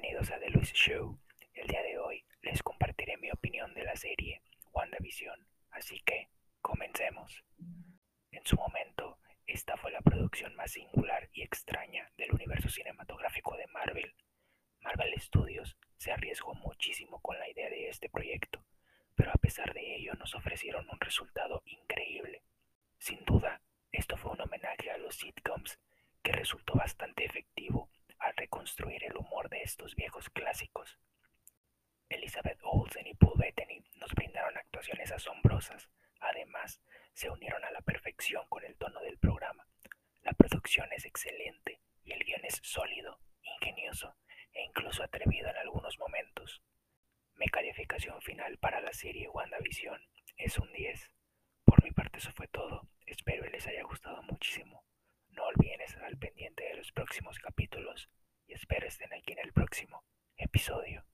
Bienvenidos a The Luis Show. El día de hoy les compartiré mi opinión de la serie WandaVision, así que comencemos. En su momento, esta fue la producción más singular y extraña del universo cinematográfico de Marvel. Marvel Studios se arriesgó muchísimo con la idea de este proyecto, pero a pesar de ello nos ofrecieron un resultado increíble. Sin duda, esto fue un homenaje a los sitcoms que resultó bastante efectivo el humor de estos viejos clásicos. Elizabeth Olsen y Paul Bettany nos brindaron actuaciones asombrosas. Además, se unieron a la perfección con el tono del programa. La producción es excelente y el guion es sólido, ingenioso e incluso atrevido en algunos momentos. Mi calificación final para la serie WandaVision es un 10. Por mi parte eso fue todo. Espero que les haya gustado muchísimo. No olviden estar al pendiente de los próximos capítulos y espero estén aquí en el próximo episodio.